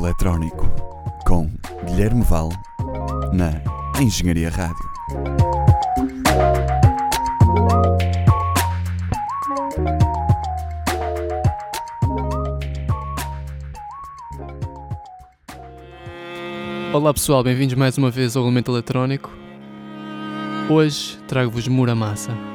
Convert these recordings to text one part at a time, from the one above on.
Eletrónico com Guilherme Val na Engenharia Rádio. Olá pessoal, bem-vindos mais uma vez ao Elemento Eletrónico. Hoje trago-vos Muramasa.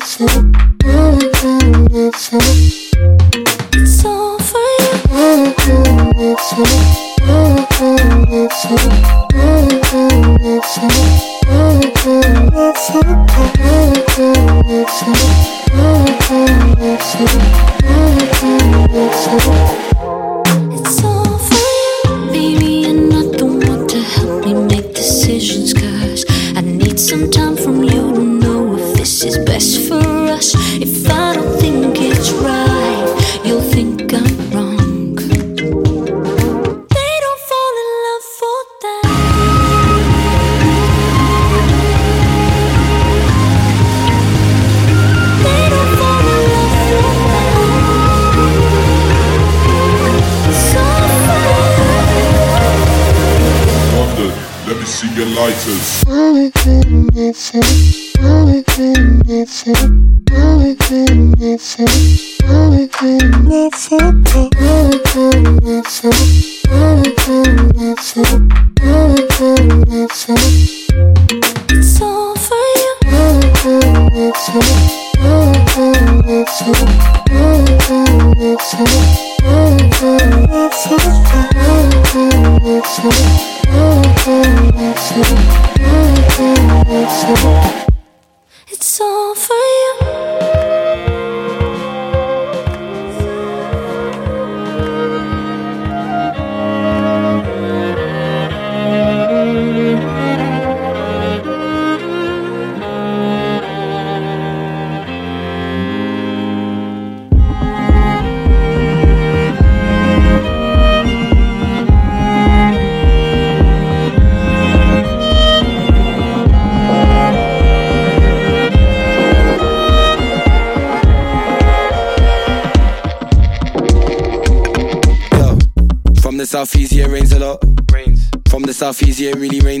It's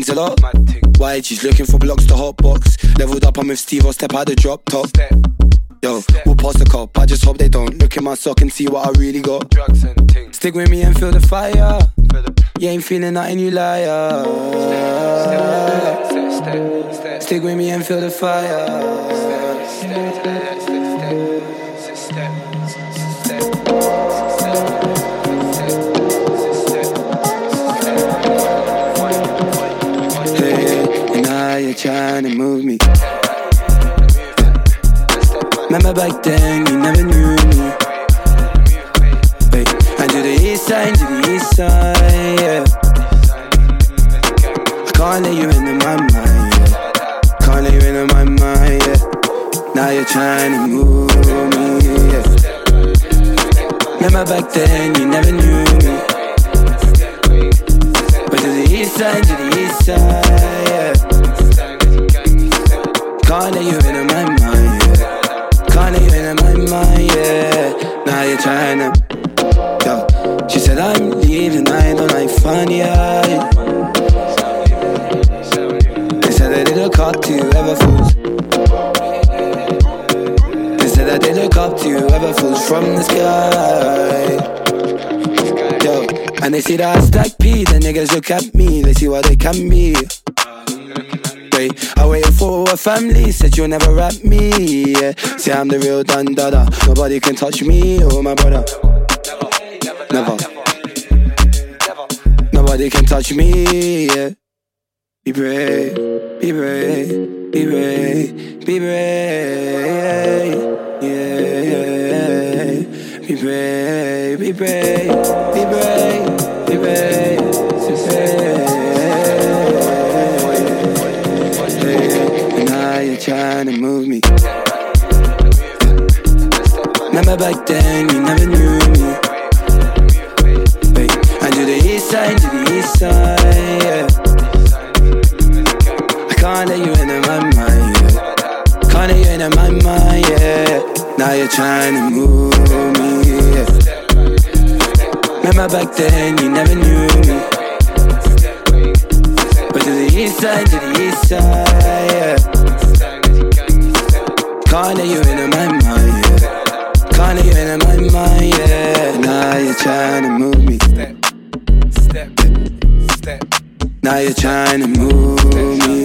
a lot. Why? She's looking for blocks to hot box. Leveled up, I'm with Steve, I'll step out the drop top. Yo, we'll pass the cop. I just hope they don't look in my sock and see what I really got. drugs and. Stick with me and feel the fire. For the You ain't feeling nothing, you liar. Stick with me and feel the fire. You're trying to move me. Remember back then, you never knew me. Hey, and to the east side, to the east side, yeah. I can't let you into my mind, yeah. Can't let you into my mind, yeah. Now you're trying to move me, yeah. Remember back then, you never knew me. But to the east side, to the east side, Let you into my mind, yeah. Let you into my mind, yeah. Now you're trying to, yo. She said I'm leaving, I don't like funny, yeah. They said they look up to you, ever fools. They said they look up to you, ever fools from the sky. Yo, and they see that I stack P, the niggas look at me, they see what they can be. I for a family, said you'll never rap me. Yeah. Say I'm the real dun dada. Nobody can touch me or my brother. Never. Nobody can touch me. Yeah. Be brave, be brave, be brave, be brave. Yeah, yeah. Brave, be brave, be brave, be brave, be brave. Trying to move me. Remember back then, you never knew me. Wait, I do the east side, to the east side, yeah. I can't let you into my mind, yeah. Can't let you into my mind, yeah. Now you're trying to move me, yeah. Remember back then, you never knew me. But to the east side, to the east side, Now you're trying to move me,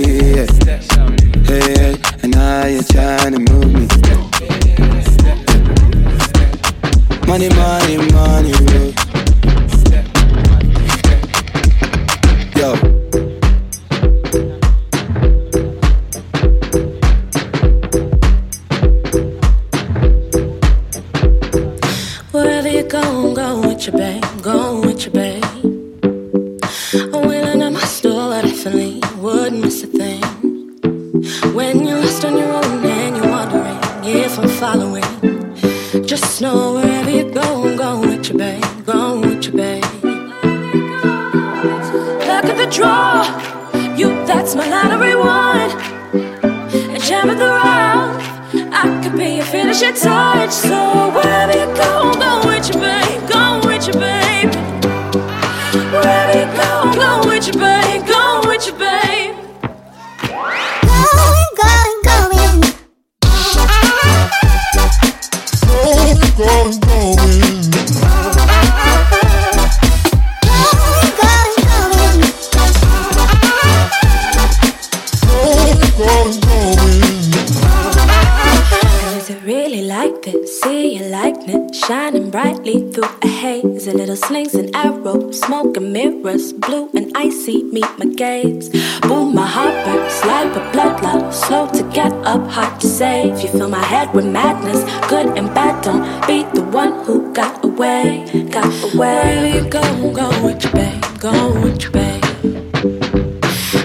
like this? See your likeness shining brightly through a haze. A little slings and arrows, smoke and mirrors, blue and icy meet my gaze. Boom, my heart bursts like a blood loss, slow to get up, hard to save. You fill my head with madness, good and bad. Don't be the one who got away, got away. Wherever you go, go with your babe, go with your babe.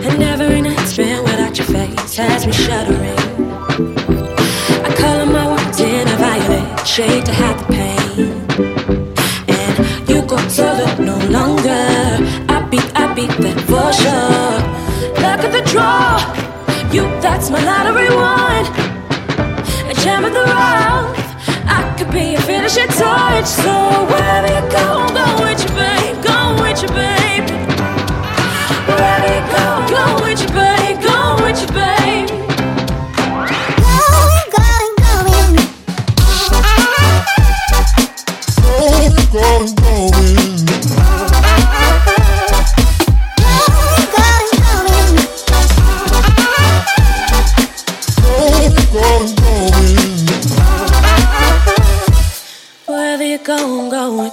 And every night spent without your face has me shuddering. Shade to hide the pain. And you go solo no longer. I beat, I beat that for sure. Look at the draw. You, that's my lottery one. A gem the round. I could be a finishing touch. So wherever you go, go with your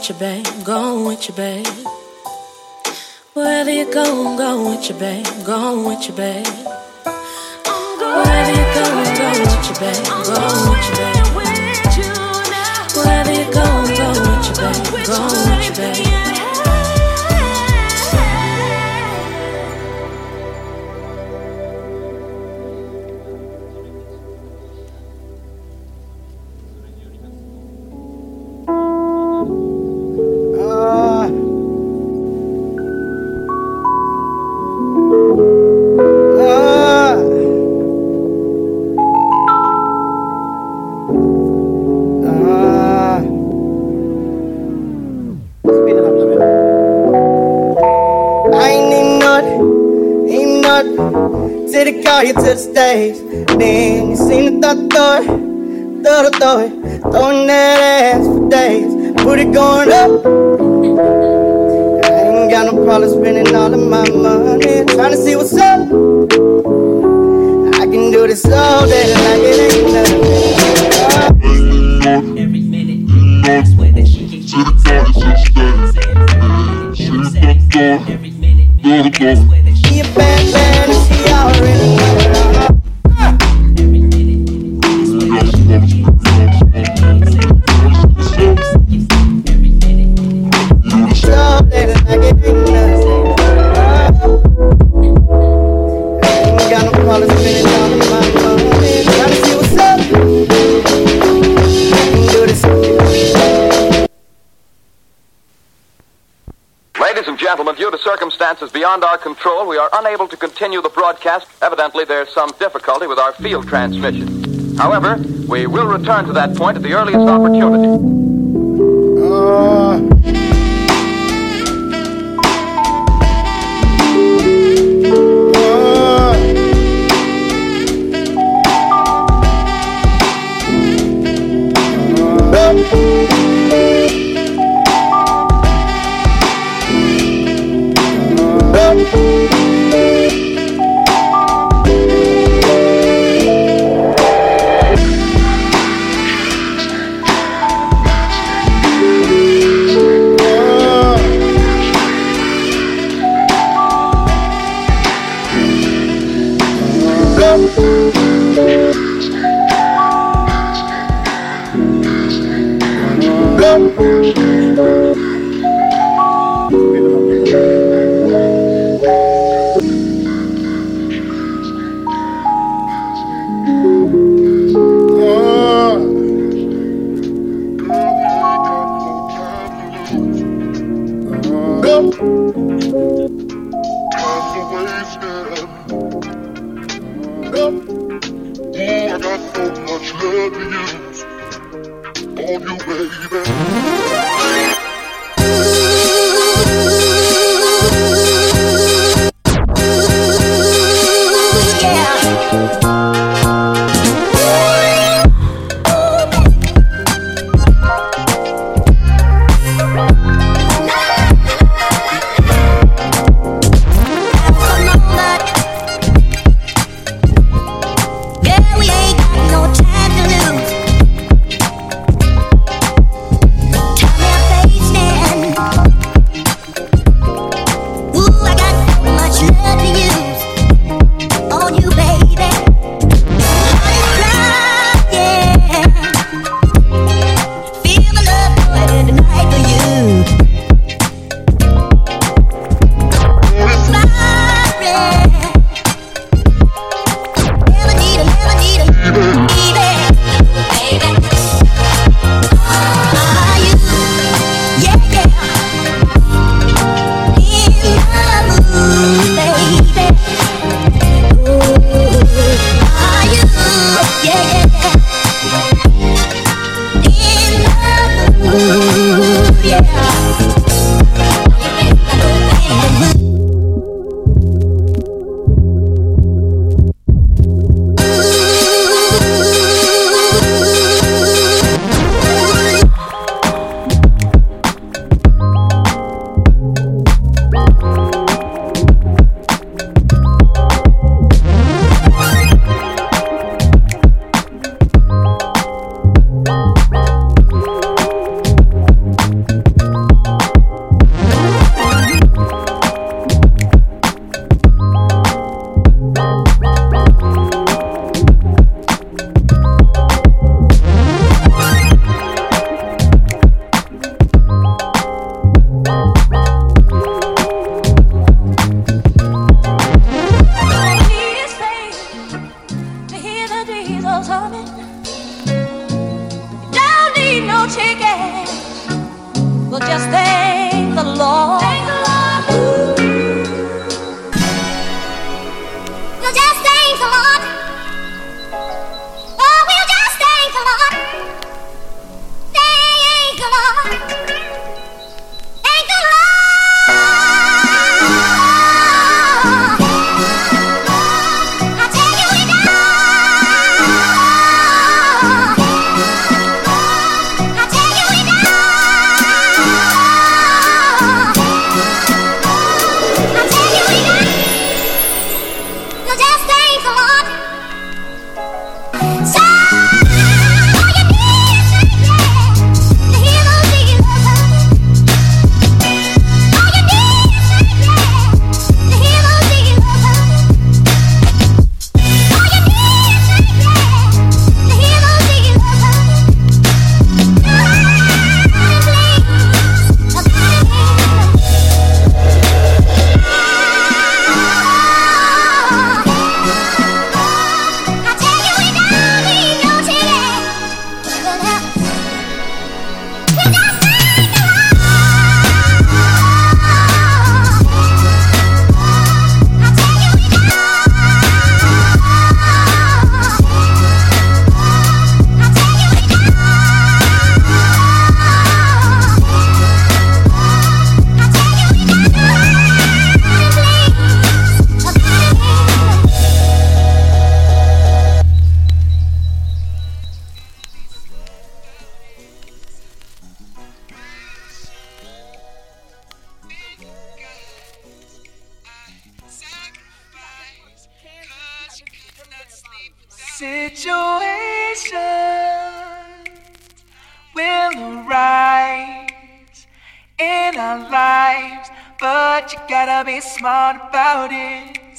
with your babe, go with your babe. Wherever you go, go with your babe, go with your babe. Wherever you go, go with your babe, go with your babe. Wherever you go, go with your babe, go with your babe. days Been seen the thought throw it, throw it, throwing that ass for days. Put it going up. I ain't got no problem spending all of my money, trying to see what's up. I can do this all day like it ain't nothing. Every minute, I swear that she can get it. Every minute, beyond our control, we are unable to continue the broadcast. Evidently, there's some difficulty with our field transmission. However, we will return to that point at the earliest opportunity. Uh...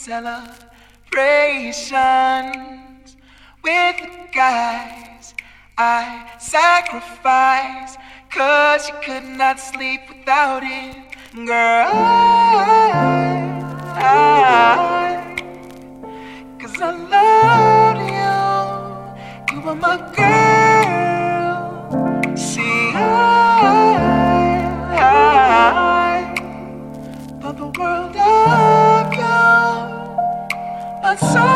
Celebrations with the guys I sacrifice, cause you could not sleep without it. Girl, I, I, cause I love you, you are my girl. See, I, I you, but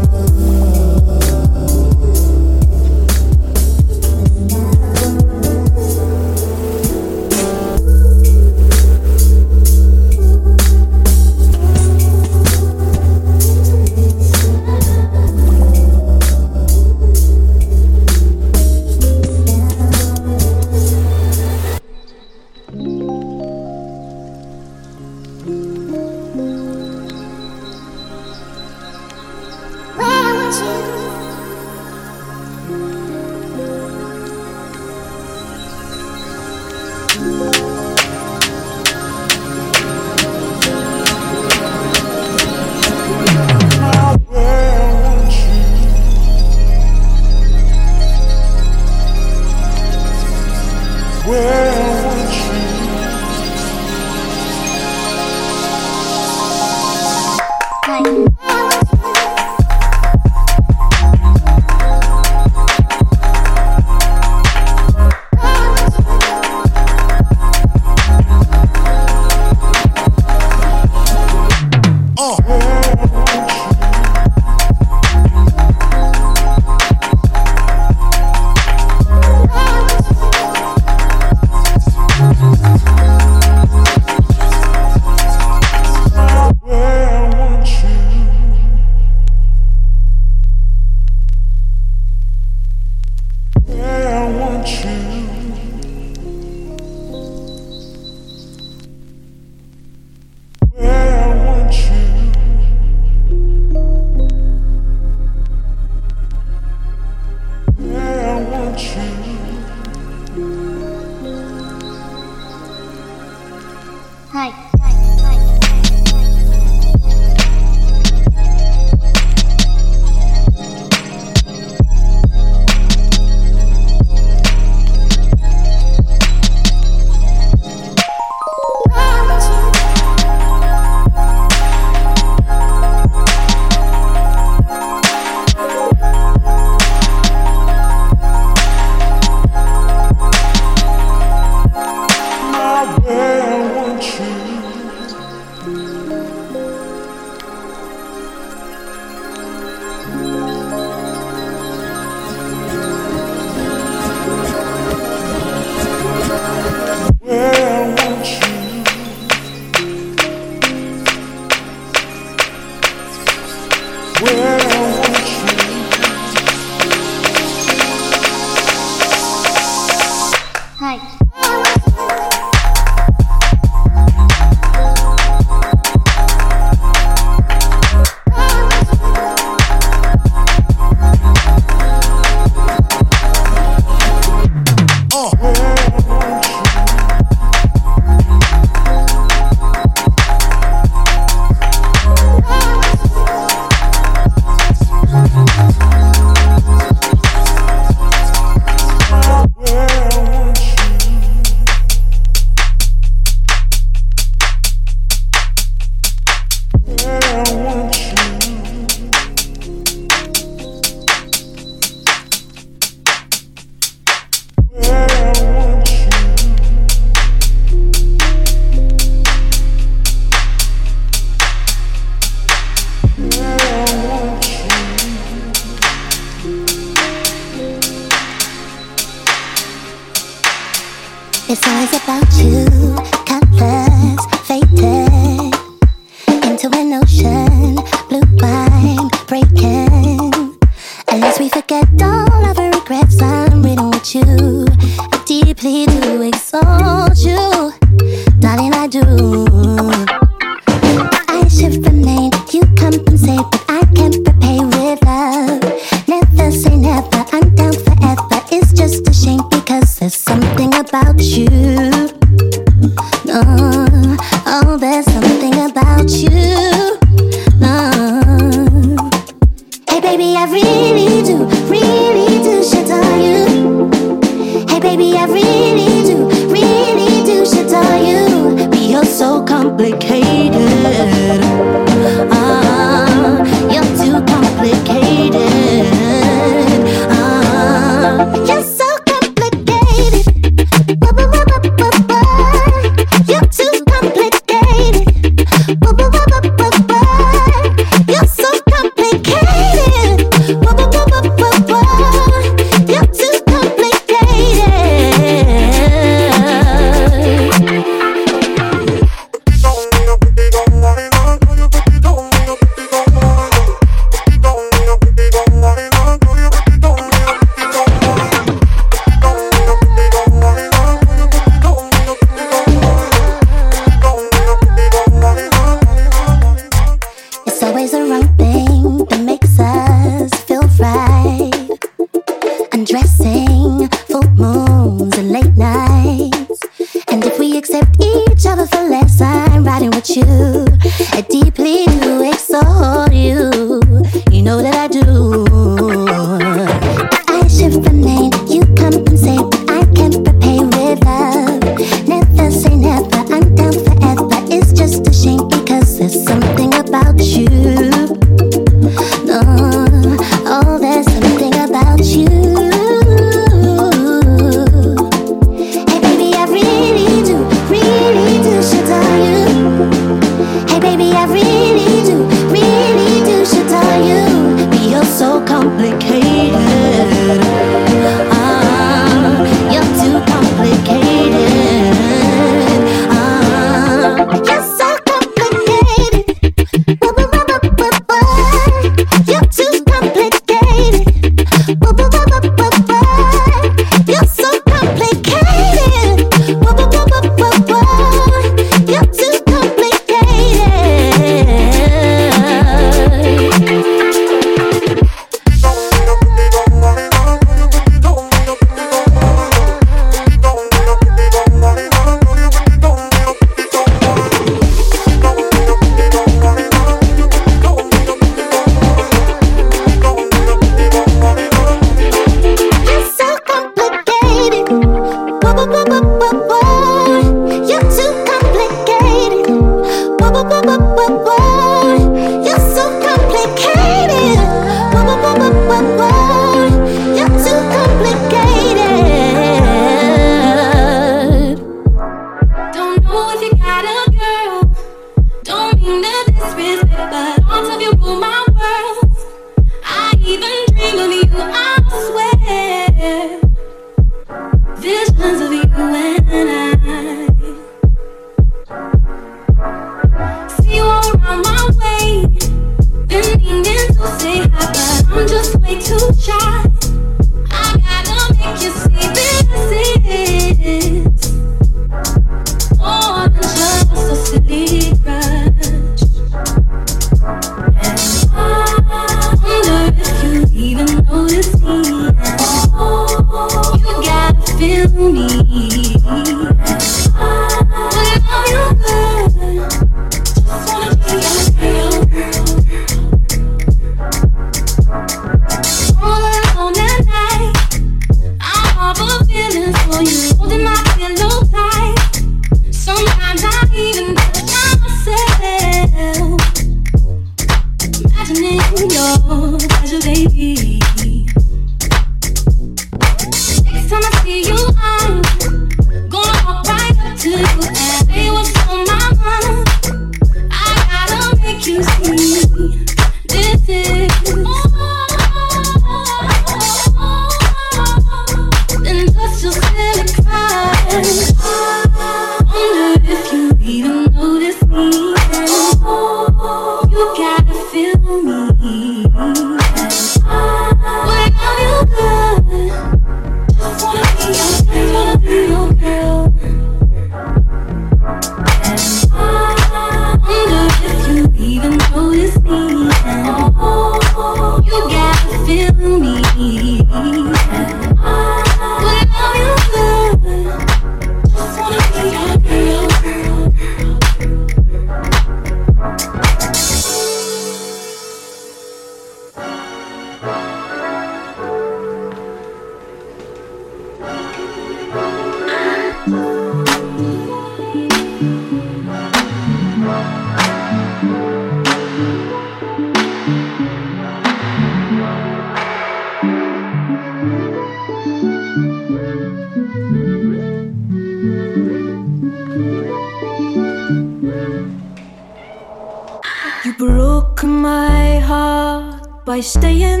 staying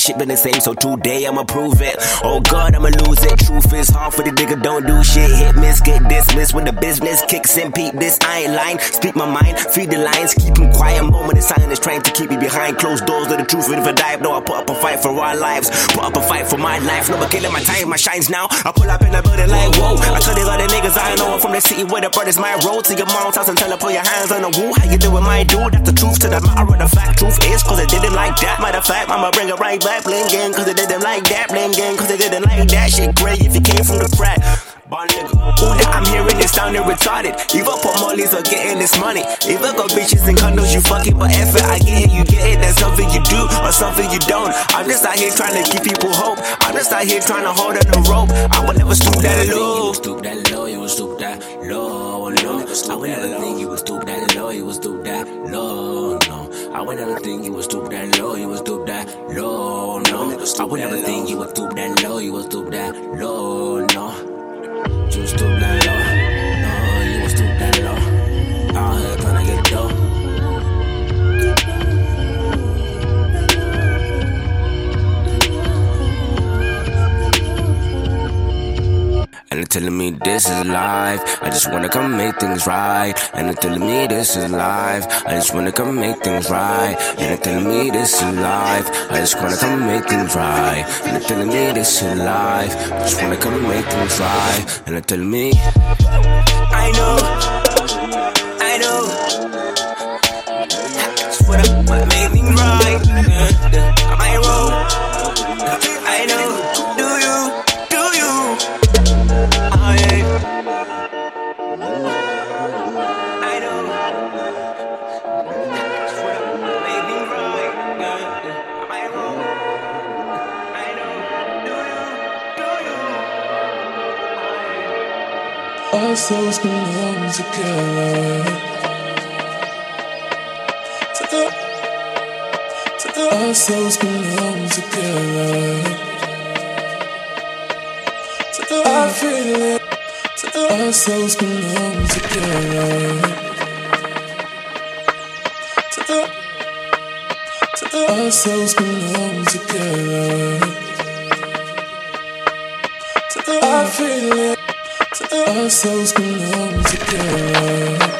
That shit been the same, so today I'ma prove it. Oh god, I'ma lose it. Truth is hard for the nigga, don't do shit. Hit miss, get dismissed when the business kicks in. Peep this, I ain't lying. Speak my mind, feed the lines, keep them quiet. Moment of silence trying to keep me behind closed doors. of the truth even if I die, No, I put up a fight for our lives. Put up a fight for my life. No Never killing my time, my shines now. I pull up in the building like whoa. I tell these other niggas I know I'm from the city where the brothers my road to your mom's house and tell her put your hands on the wall. How you doing, my dude? That's the truth to the matter of the fact. Truth is, cause I didn't like that. Matter of fact, I'ma bring it right back. Blame game, cause I didn't like that. Blame game, cause I didn't like that. Shit great if you came from the crack. All that I'm hearing is sounding retarded. Either put mollies or getting this money. Either got bitches and condos, you fucking, but if I get it, you get it. That's something you do or something you don't. I'm just out here trying to give people hope. I'm just out here trying to hold on the rope. I would never stoop that low. Stoop that low, you stoop that low, no. I would never think you would stoop that low, you would stoop that low, no. I would never think you would stoop that low, you would stoop that low, no. I would never think you would stoop that low, you would stoop that low, no. You was stoop And they're telling me this is life. I just wanna come make things right. And they're telling me this is life. I just wanna come make things right. And they're telling me this is life. I just wanna come make things right. And they're telling me this is life. I just wanna come make things right. And they're telling me, I know, I know. I just wanna make things right. Souls belong together. Our souls belong together. I feel it. Our souls belong together. Our souls belong together. I feel it. Our souls belong together.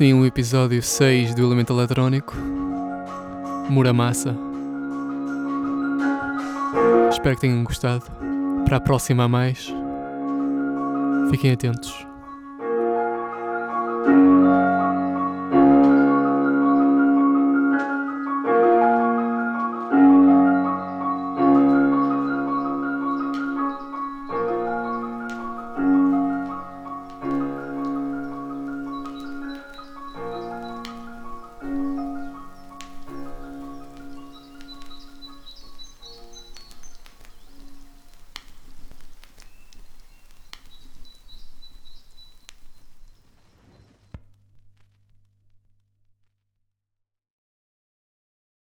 Assim o episódio 6 do Elemento Eletrónico. Muramassa. Espero que tenham gostado. Para a próxima mais. Fiquem atentos.